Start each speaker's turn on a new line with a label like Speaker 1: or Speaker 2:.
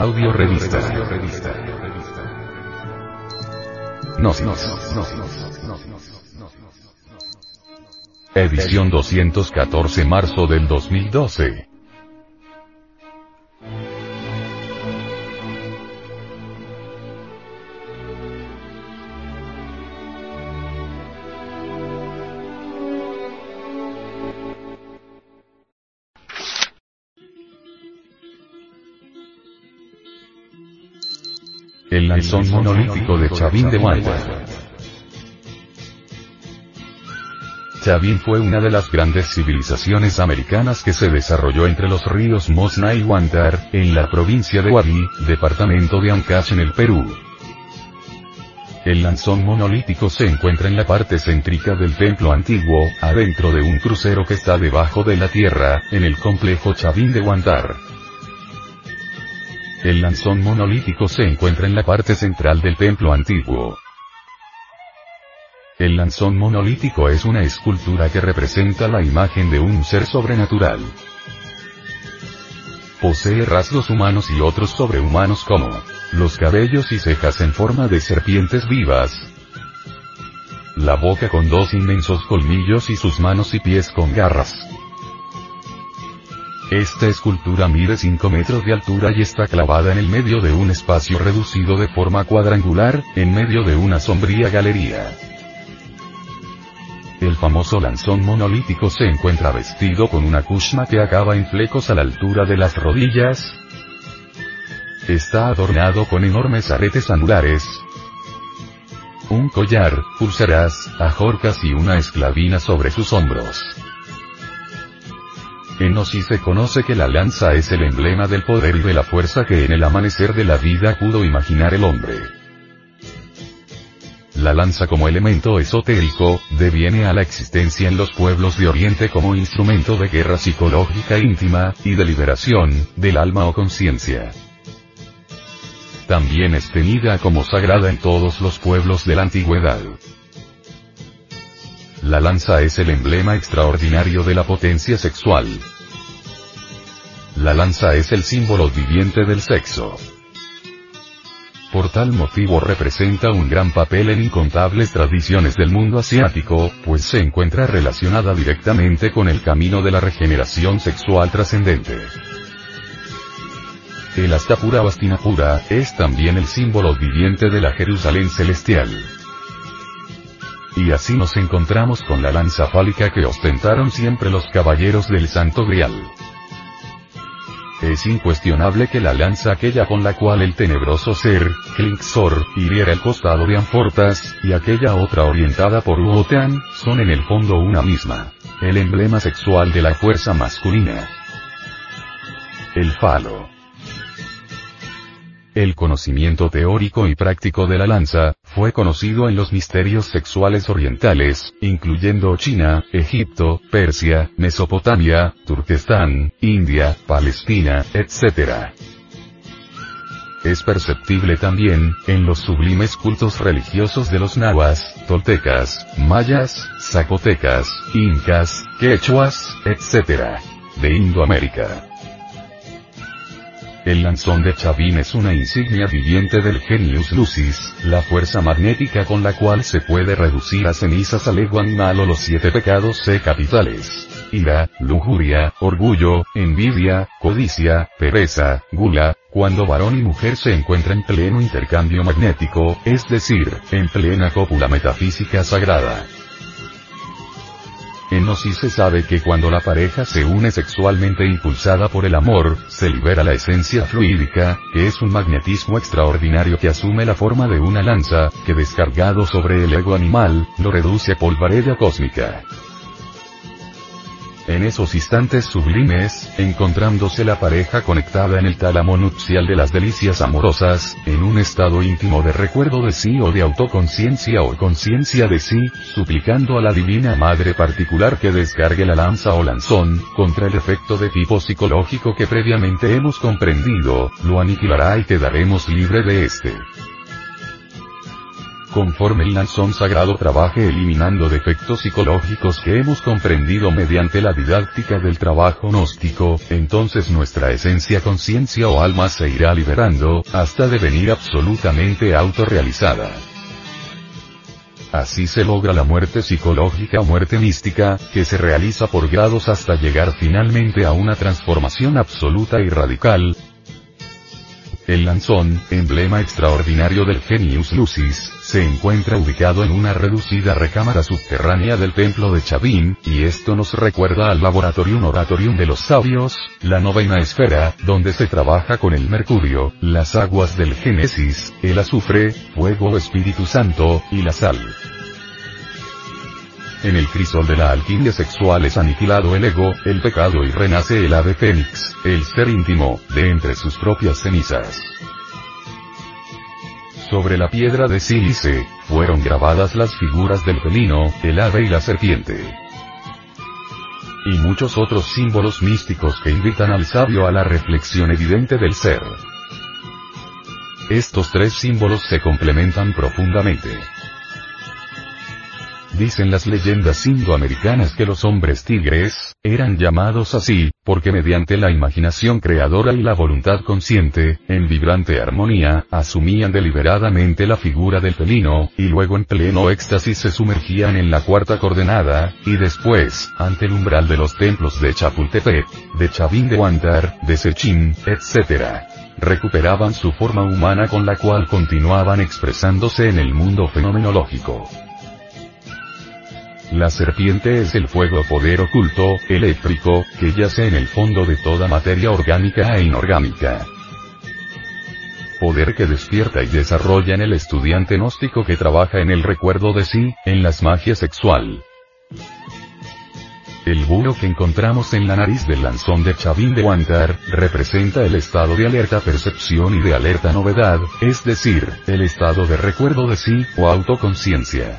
Speaker 1: Audio revista. Gnosis. Edición 214 marzo del 2012. El lanzón monolítico de Chavín de Wanda. Chavín fue una de las grandes civilizaciones americanas que se desarrolló entre los ríos Mosna y Huántar, en la provincia de Guaví, departamento de Ancash en el Perú. El lanzón monolítico se encuentra en la parte céntrica del templo antiguo, adentro de un crucero que está debajo de la tierra, en el complejo Chavín de Huántar. El lanzón monolítico se encuentra en la parte central del templo antiguo. El lanzón monolítico es una escultura que representa la imagen de un ser sobrenatural. Posee rasgos humanos y otros sobrehumanos como los cabellos y cejas en forma de serpientes vivas, la boca con dos inmensos colmillos y sus manos y pies con garras. Esta escultura mide 5 metros de altura y está clavada en el medio de un espacio reducido de forma cuadrangular, en medio de una sombría galería. El famoso lanzón monolítico se encuentra vestido con una kushma que acaba en flecos a la altura de las rodillas. Está adornado con enormes aretes anulares, un collar, pulseras, ajorcas y una esclavina sobre sus hombros. Osi se conoce que la lanza es el emblema del poder y de la fuerza que en el amanecer de la vida pudo imaginar el hombre. La lanza como elemento esotérico, deviene a la existencia en los pueblos de Oriente como instrumento de guerra psicológica íntima, y de liberación, del alma o conciencia. También es tenida como sagrada en todos los pueblos de la antigüedad. La lanza es el emblema extraordinario de la potencia sexual. La lanza es el símbolo viviente del sexo. Por tal motivo representa un gran papel en incontables tradiciones del mundo asiático, pues se encuentra relacionada directamente con el camino de la regeneración sexual trascendente. El Astapura Bastinapura es también el símbolo viviente de la Jerusalén celestial. Y así nos encontramos con la lanza fálica que ostentaron siempre los caballeros del Santo Grial. Es incuestionable que la lanza aquella con la cual el tenebroso ser, Klingsor, hiriera el costado de Anfortas, y aquella otra orientada por Uotan, son en el fondo una misma. El emblema sexual de la fuerza masculina. El falo. El conocimiento teórico y práctico de la lanza, fue conocido en los misterios sexuales orientales, incluyendo China, Egipto, Persia, Mesopotamia, Turquestán, India, Palestina, etc. Es perceptible también, en los sublimes cultos religiosos de los nahuas, toltecas, mayas, zapotecas, incas, quechuas, etc. de Indoamérica. El lanzón de Chavín es una insignia viviente del genius lucis, la fuerza magnética con la cual se puede reducir a cenizas al ego animal o los siete pecados C capitales. Ira, lujuria, orgullo, envidia, codicia, pereza, gula, cuando varón y mujer se encuentran en pleno intercambio magnético, es decir, en plena cópula metafísica sagrada. En Gnosis se sabe que cuando la pareja se une sexualmente impulsada por el amor, se libera la esencia fluídica, que es un magnetismo extraordinario que asume la forma de una lanza, que descargado sobre el ego animal, lo reduce a polvareda cósmica. En esos instantes sublimes, encontrándose la pareja conectada en el tálamo nupcial de las delicias amorosas, en un estado íntimo de recuerdo de sí o de autoconciencia o conciencia de sí, suplicando a la Divina Madre particular que descargue la lanza o lanzón, contra el efecto de tipo psicológico que previamente hemos comprendido, lo aniquilará y quedaremos libre de este. Conforme el lanzón sagrado trabaje eliminando defectos psicológicos que hemos comprendido mediante la didáctica del trabajo gnóstico, entonces nuestra esencia conciencia o alma se irá liberando, hasta devenir absolutamente autorrealizada. Así se logra la muerte psicológica o muerte mística, que se realiza por grados hasta llegar finalmente a una transformación absoluta y radical, el lanzón, emblema extraordinario del Genius Lucis, se encuentra ubicado en una reducida recámara subterránea del templo de Chavin, y esto nos recuerda al Laboratorium Oratorium de los Sabios, la novena esfera, donde se trabaja con el mercurio, las aguas del Génesis, el azufre, fuego Espíritu Santo, y la sal. En el crisol de la alquimia sexual es aniquilado el ego, el pecado y renace el ave fénix, el ser íntimo, de entre sus propias cenizas. Sobre la piedra de sílice, fueron grabadas las figuras del felino, el ave y la serpiente. Y muchos otros símbolos místicos que invitan al sabio a la reflexión evidente del ser. Estos tres símbolos se complementan profundamente. Dicen las leyendas indoamericanas que los hombres tigres, eran llamados así, porque mediante la imaginación creadora y la voluntad consciente, en vibrante armonía, asumían deliberadamente la figura del felino, y luego en pleno éxtasis se sumergían en la cuarta coordenada, y después, ante el umbral de los templos de Chapultepec, de Chavín de Huántar, de Sechín, etc recuperaban su forma humana con la cual continuaban expresándose en el mundo fenomenológico. La serpiente es el fuego poder oculto, eléctrico, que yace en el fondo de toda materia orgánica e inorgánica. Poder que despierta y desarrolla en el estudiante gnóstico que trabaja en el recuerdo de sí, en las magia sexual. El buro que encontramos en la nariz del lanzón de Chavín de Huántar, representa el estado de alerta percepción y de alerta novedad, es decir, el estado de recuerdo de sí, o autoconciencia.